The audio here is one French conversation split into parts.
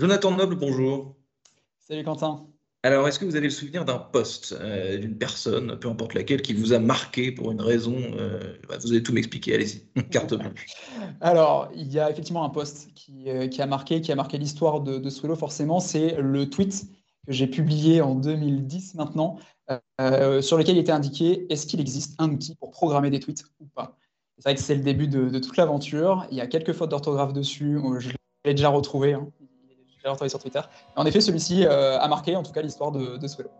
Jonathan Noble, bonjour. Salut Quentin. Alors, est-ce que vous avez le souvenir d'un poste, euh, d'une personne, peu importe laquelle, qui vous a marqué pour une raison euh, bah, Vous allez tout m'expliquer, allez-y, carte blanche. Alors, il y a effectivement un poste qui, euh, a marqué, qui a marqué l'histoire de, de Swello, forcément, c'est le tweet que j'ai publié en 2010 maintenant, sur lequel il était indiqué est-ce qu'il existe un outil pour programmer des tweets ou pas? C'est vrai que c'est le début de, toute l'aventure. Il y a quelques fautes d'orthographe dessus, je l'ai déjà retrouvé. Hein sur Twitter. en effet, celui-ci euh, a marqué en tout cas l'histoire de, de Swello.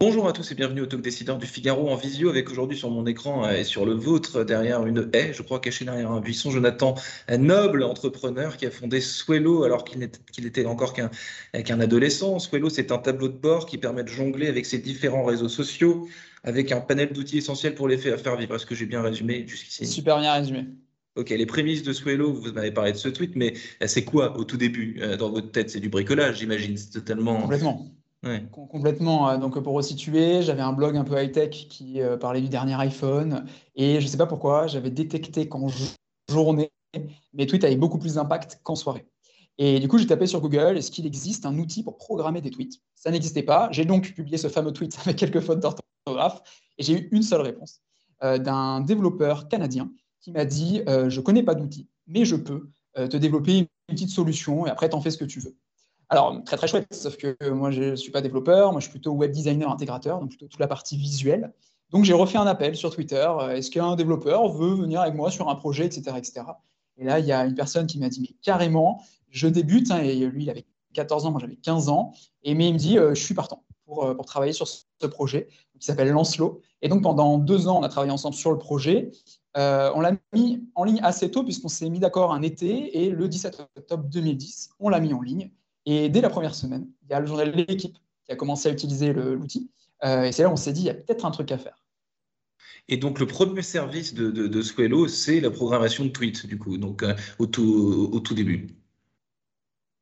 Bonjour à tous et bienvenue au Talk Décideur du Figaro en visio avec aujourd'hui sur mon écran euh, et sur le vôtre derrière une haie, je crois cachée derrière un buisson, Jonathan, un noble entrepreneur qui a fondé Swello alors qu'il n'était encore qu'un adolescent. Swello, c'est un tableau de bord qui permet de jongler avec ses différents réseaux sociaux, avec un panel d'outils essentiels pour les faire vivre. Est-ce que j'ai bien résumé jusqu'ici? Super bien résumé. Ok, les prémices de Swello, vous m'avez parlé de ce tweet, mais euh, c'est quoi au tout début euh, dans votre tête? C'est du bricolage, j'imagine. C'est totalement. Complètement. Complètement. Euh, donc, pour resituer, j'avais un blog un peu high-tech qui parlait du dernier iPhone. Et je ne sais pas pourquoi, j'avais détecté qu'en journée, mes tweets avaient beaucoup plus d'impact qu'en soirée. Et du coup, j'ai tapé sur Google, est-ce qu'il existe un outil pour programmer des tweets? Ça n'existait pas. J'ai donc publié ce fameux tweet avec quelques fautes d'orthographe et j'ai eu une seule réponse euh, d'un développeur canadien qui m'a dit euh, Je ne connais pas d'outil, mais je peux euh, te développer une petite solution et après, tu en fais ce que tu veux. Alors, très très chouette, sauf que moi, je ne suis pas développeur, moi, je suis plutôt web designer intégrateur, donc plutôt toute la partie visuelle. Donc, j'ai refait un appel sur Twitter est-ce qu'un développeur veut venir avec moi sur un projet, etc. etc. Et là, il y a une personne qui m'a dit mais carrément, je débute, hein, et lui, il avait 14 ans, moi j'avais 15 ans, et mais il me dit je suis partant. Euh, pour, travailler sur ce projet qui s'appelle Lancelot. Et donc pendant deux ans, on a travaillé ensemble sur le projet. Euh, on l'a mis en ligne assez tôt puisqu'on s'est mis d'accord un été et le 17 octobre 2010, on l'a mis en ligne. Et dès la première semaine, il y a le journal de l'équipe qui a commencé à utiliser l'outil. Euh, et c'est là où on s'est dit, il y a peut-être un truc à faire. Et donc, le premier service de, de, Swello, c'est la programmation de tweets, du coup, donc au, tout, au tout début.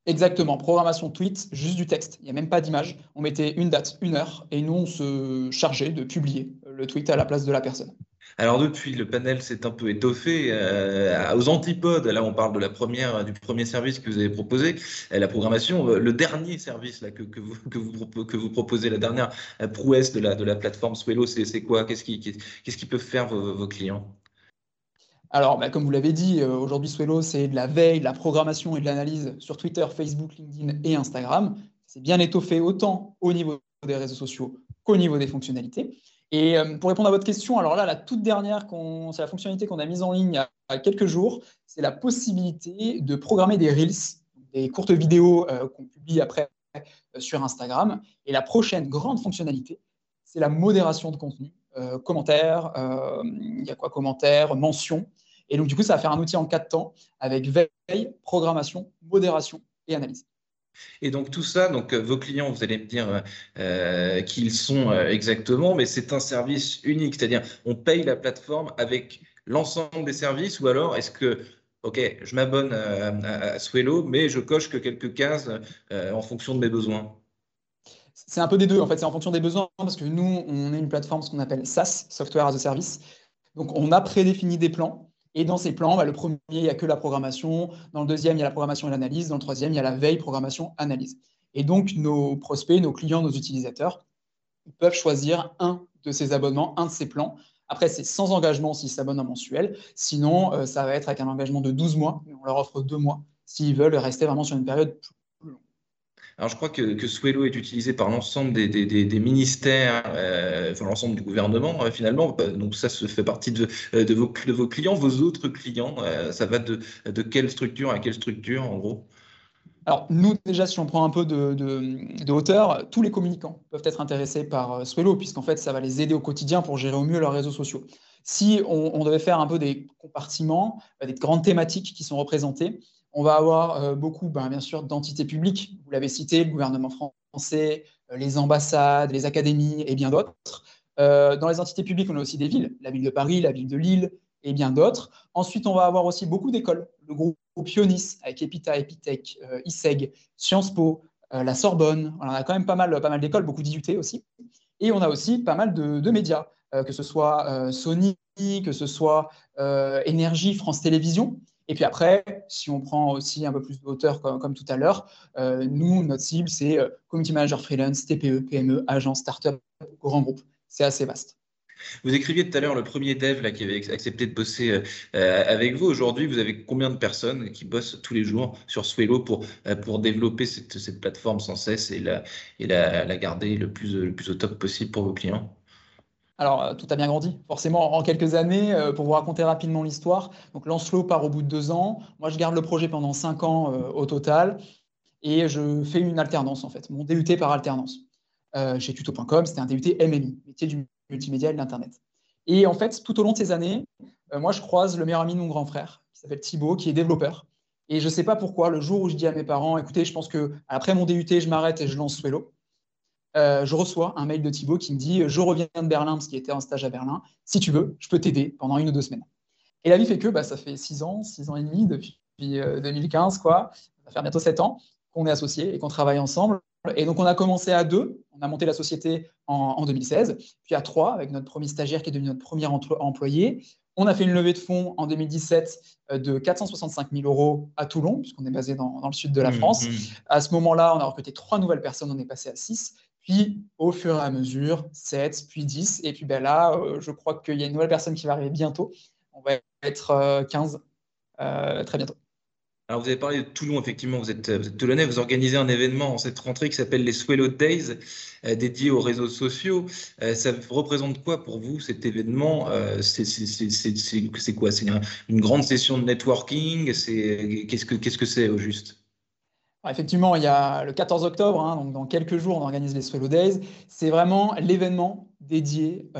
Exactement, programmation tweet, juste du texte. Il n'y a même pas d'image. On mettait une date, une heure, et nous, on se chargeait de publier le tweet à la place de la personne. Alors depuis, le panel s'est un peu étoffé. Euh, aux antipodes, là on parle de la première, du premier service que vous avez proposé, euh, la programmation. Euh, le dernier service là, que, que, vous, que, vous, que vous proposez, la dernière prouesse de la, de la plateforme Swello, c'est quoi? Qu'est-ce qui, qu'est-ce qui peuvent faire vos clients? Alors, bah, comme vous l'avez dit, euh, aujourd'hui, Swello, c'est de la veille, de la programmation et de l'analyse sur Twitter, Facebook, LinkedIn et Instagram. C'est bien étoffé autant au niveau des réseaux sociaux qu'au niveau des fonctionnalités. Et euh, pour répondre à votre question, alors là, la toute dernière, c'est la fonctionnalité qu'on a mise en ligne il y a quelques jours, c'est la possibilité de programmer des Reels, des courtes vidéos euh, qu'on publie après sur Instagram. Et la prochaine grande fonctionnalité, c'est la modération de contenu. Euh, commentaires, euh, il y a quoi commentaires, mentions. Et donc, du coup, ça va faire un outil en quatre temps avec veille, programmation, modération et analyse. Et donc tout ça, donc euh, vos clients, vous allez me dire euh, qu'ils sont exactement, mais c'est un service unique, c'est-à-dire on paye la plateforme avec l'ensemble des services, ou alors est-ce que, ok, je m'abonne à, à, Swello, mais je coche que quelques cases en fonction de mes besoins? C'est un peu des deux, en fait, c'est en fonction des besoins, parce que nous, on est une plateforme, ce qu'on appelle SaaS, Software as a Service. Donc, on a prédéfini des plans, et dans ces plans, bah, le premier, il n'y a que la programmation, dans le deuxième, il y a la programmation et l'analyse, dans le troisième, il y a la veille, programmation, analyse. Et donc, nos prospects, nos clients, nos utilisateurs, peuvent choisir un de ces abonnements, un de ces plans. Après, c'est sans engagement s'ils s'abonnent en mensuel. Sinon, euh, ça va être avec un engagement de 12 mois, on leur offre deux mois s'ils veulent rester vraiment sur une période alors, je crois que, que Swello est utilisé par l'ensemble des, des, ministères, euh, enfin l'ensemble du gouvernement, euh, finalement. Bah, donc, ça se fait partie de, euh, de, vos, de vos clients, vos autres clients. ça va de, de quelle structure à quelle structure, en gros? Alors, nous, déjà, si on prend un peu de, de, hauteur, tous les communicants peuvent être intéressés par Swello, puisqu'en fait, ça va les aider au quotidien pour gérer au mieux leurs réseaux sociaux. Si on devait faire un peu des compartiments, des grandes thématiques qui sont représentées, on va avoir euh, beaucoup, ben, bien sûr, d'entités publiques. Vous l'avez cité, le gouvernement français, euh, les ambassades, les académies et bien d'autres. Euh, dans les entités publiques, on a aussi des villes, la ville de Paris, la ville de Lille et bien d'autres. Ensuite, on va avoir aussi beaucoup d'écoles. Le groupe Pionis avec Epita, Epitech, ISEG, Sciences Po, la Sorbonne. on a quand même pas mal, pas mal d'écoles, beaucoup d'IUT aussi. Et on a aussi pas mal de, médias, que ce soit Sony, que ce soit Énergie, France Télévisions. Et puis après, si on prend aussi un peu plus de hauteur comme, tout à l'heure, nous, notre cible, c'est community manager freelance, TPE, PME, agence, start-up, grand groupe. C'est assez vaste. Vous écriviez tout à l'heure le premier dev qui avait accepté de bosser euh, euh, avec vous. Aujourd'hui, vous avez combien de personnes qui bossent tous les jours sur Swello pour, euh, pour développer cette, plateforme sans cesse et, la, et la garder le plus, le plus au top possible pour vos clients? Alors, tout a bien grandi, forcément, en quelques années. pour vous raconter rapidement l'histoire, donc Lancelot part au bout de deux ans. Moi, je garde le projet pendant cinq ans au total et je fais une alternance, en fait, mon DUT par alternance. chez tuto.com, c'était un DUT MMI, métier du multimédia et de l'Internet. Et en fait, tout au long de ces années, euh, moi, je croise le meilleur ami de mon grand frère, qui s'appelle Thibaut, qui est développeur. Et je ne sais pas pourquoi, le jour où je dis à mes parents, écoutez, je pense que après mon DUT, je m'arrête et je lance Swello, euh, je reçois un mail de Thibaut qui me dit Je reviens de Berlin, parce qu'il était en stage à Berlin. Si tu veux, je peux t'aider pendant une ou deux semaines. Et la vie fait que bah, ça fait six ans, six ans et demi depuis 2015, euh, quoi. Ça va faire bientôt sept ans qu'on est associés et qu'on travaille ensemble. Et donc, on a commencé à deux. On a monté la société en, 2016, puis à trois, avec notre premier stagiaire qui est devenu notre premier employé. On a fait une levée de fonds en 2017 euh, de 465 000 euros à Toulon, puisqu'on est basé dans, le sud de la mmh, France. Mmh. À ce moment-là, on a recruté trois nouvelles personnes, on est passé à six. Puis, au fur et à mesure, 7, puis 10. Et puis ben là, euh, je crois qu'il y a une nouvelle personne qui va arriver bientôt. On va être 15 euh, très bientôt. Alors, vous avez parlé de Toulon, effectivement, vous êtes, vous Toulonnais, vous organisez un événement en cette rentrée qui s'appelle les Swellow Days, euh, dédié aux réseaux sociaux. Euh, ça représente quoi pour vous, cet événement? Euh, C'est quoi? C'est une grande session de networking? Qu'est-ce que c'est au juste? Effectivement, il y a le 14 octobre, hein, donc dans quelques jours, on organise les Swellow Days. C'est vraiment l'événement dédié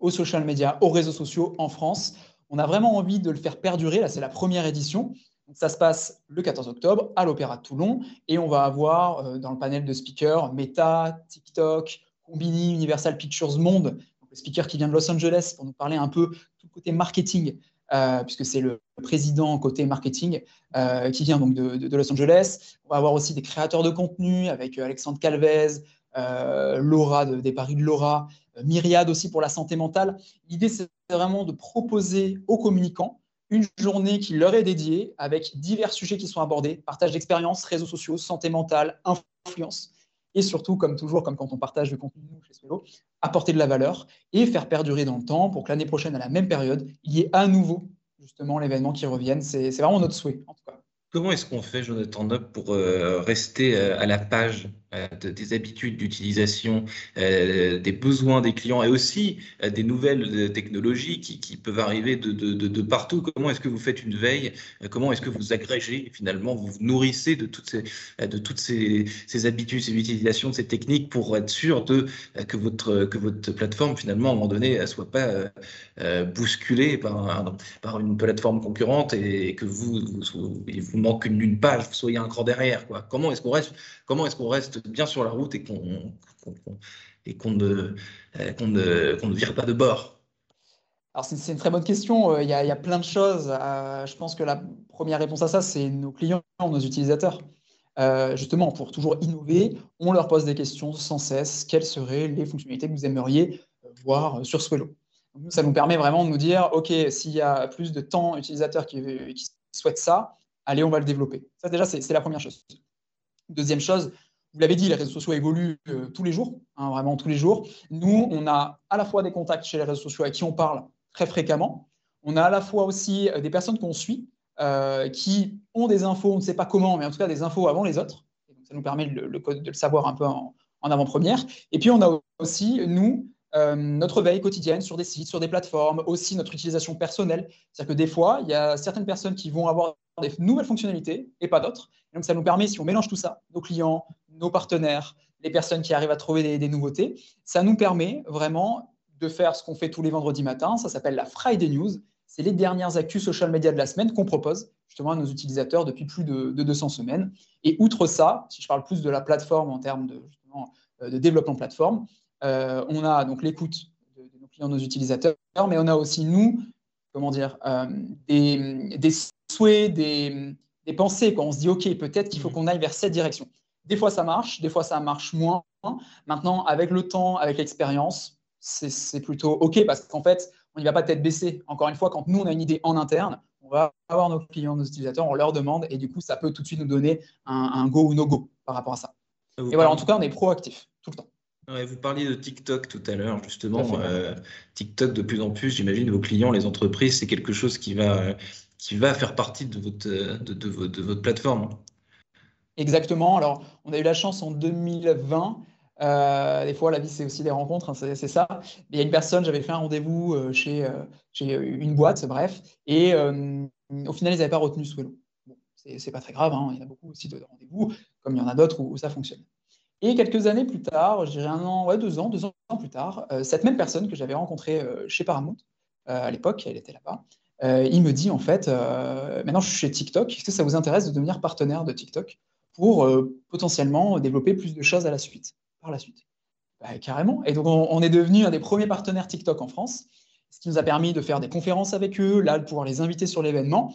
aux social media, aux réseaux sociaux en France. On a vraiment envie de le faire perdurer. Là, c'est la première édition ça se passe le 14 octobre à l'Opéra de Toulon et on va avoir euh, dans le panel de speakers Meta, TikTok, Combini, Universal Pictures Monde, le speaker qui vient de Los Angeles pour nous parler un peu tout côté marketing, euh, puisque c'est le président côté marketing euh, qui vient donc de, Los Angeles. On va avoir aussi des créateurs de contenu avec Alexandre Calvez, Laura des Paris de Laura, Myriade aussi pour la santé mentale. L'idée, c'est vraiment de proposer aux communicants une journée qui leur est dédiée avec divers sujets qui sont abordés, partage d'expériences, réseaux sociaux, santé mentale, influence. Et surtout, comme toujours, comme quand on partage le contenu chez Swello, apporter de la valeur et faire perdurer dans le temps pour que l'année prochaine, à la même période, il y ait à nouveau justement l'événement qui revienne. C'est vraiment notre souhait, en tout cas. Comment est-ce qu'on fait, Jonathan Nob, pour euh, rester euh, à la page des habitudes d'utilisation, des besoins des clients et aussi des nouvelles technologies qui, peuvent arriver de, partout Comment est-ce que vous faites une veille? Comment est-ce que vous agrégez finalement, vous nourrissez de toutes ces, habitudes, ces utilisations, ces techniques pour être sûr que, votre, plateforme finalement à un moment donné ne soit pas bousculée par, une plateforme concurrente et, que vous, vous, vous manque une, page, vous soyez un cran derrière. Comment est-ce qu'on reste, comment est-ce qu'on reste bien sur la route et euh, qu'on ne, vire pas de bord alors c'est une très bonne question. Euh, il y, a, il y a plein de choses. Euh, je pense que la première réponse à ça, c'est nos clients, nos utilisateurs. justement, pour toujours innover, on leur pose des questions sans cesse. Quelles seraient les fonctionnalités que vous aimeriez voir sur Swello? Ça nous permet vraiment de nous dire, OK, s'il y a plus de temps utilisateurs qui, qui souhaitent ça, allez, on va le développer. Ça, déjà, c'est la première chose. Deuxième chose, vous l'avez dit, les réseaux sociaux évoluent euh, tous les jours, hein, vraiment tous les jours. Nous, on a à la fois des contacts chez les réseaux sociaux avec qui on parle très fréquemment. On a à la fois aussi euh, des personnes qu'on suit, euh, qui ont des infos, on ne sait pas comment, mais en tout cas des infos avant les autres. ça nous permet de le savoir un peu en avant-première. Et puis, on a aussi, nous, notre veille quotidienne sur des sites, sur des plateformes, aussi notre utilisation personnelle. C'est-à-dire que des fois, il y a certaines personnes qui vont avoir des nouvelles fonctionnalités et pas d'autres. Donc, ça nous permet, si on mélange tout ça, nos clients, nos partenaires, les personnes qui arrivent à trouver des, nouveautés, ça nous permet vraiment de faire ce qu'on fait tous les vendredis matins. Ça s'appelle la Friday News. C'est les dernières actus social media de la semaine qu'on propose justement à nos utilisateurs depuis plus de, 200 semaines. Et outre ça, si je parle plus de la plateforme en termes de, euh, de développement plateforme, euh, on a donc l'écoute de, nos clients, nos utilisateurs, mais on a aussi nous, comment dire, euh, des, des souhaits, des, pensées. Quand on se dit, OK, peut-être qu'il faut mmh. qu'on aille vers cette direction. Des fois, ça marche, des fois, ça marche moins. Maintenant, avec le temps, avec l'expérience, c'est plutôt OK parce qu'en fait, on n'y va pas tête baissée. Encore une fois, quand nous, on a une idée en interne, on va avoir nos clients, nos utilisateurs, on leur demande et du coup, ça peut tout de suite nous donner un, go ou no go par rapport à ça. et voilà, en tout cas, on est proactif tout le temps. Vous parliez de TikTok tout à l'heure, justement. Euh, TikTok, de plus en plus, j'imagine, vos clients, les entreprises, c'est quelque chose qui va, qui va faire partie de votre, de, de votre plateforme. Exactement. Alors, on a eu la chance en 2020 euh, des fois, la vie, c'est aussi des rencontres, hein, c'est ça. il y a une personne, j'avais fait un rendez-vous euh, chez, chez, une boîte, bref, et au final, ils n'avaient pas retenu ce vélo. Bon, c'est pas très grave, hein, il y en a beaucoup aussi de rendez-vous, comme il y en a d'autres où, ça fonctionne. Et quelques années plus tard, je dirais un an, ouais, deux ans, deux ans plus tard, cette même personne que j'avais rencontrée chez Paramount, à l'époque, elle était là-bas, il me dit en fait, maintenant je suis chez TikTok, est-ce que ça vous intéresse de devenir partenaire de TikTok pour potentiellement développer plus de choses à la suite par la suite? Bah, carrément. Et donc, on, est devenu un des premiers partenaires TikTok en France, ce qui nous a permis de faire des conférences avec eux, là, de pouvoir les inviter sur l'événement.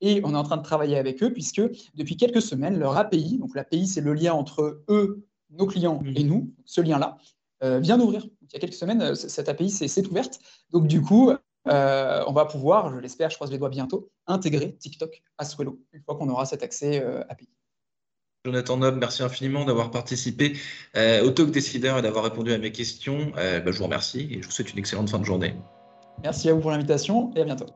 Et on est en train de travailler avec eux, puisque depuis quelques semaines, leur API, donc l'API, c'est le lien entre eux, nos clients et nous, ce lien-là, euh, vient d'ouvrir. Il y a quelques semaines, euh, cette API s'est ouverte. Donc, du coup, euh, on va pouvoir, je l'espère, je croise les doigts bientôt, intégrer TikTok à Swello, une fois qu'on aura cet accès API. Jonathan Nob, merci infiniment d'avoir participé euh, au Talk Décideur et d'avoir répondu à mes questions. Euh, bah, je vous remercie et je vous souhaite une excellente fin de journée. Merci à vous pour l'invitation et à bientôt.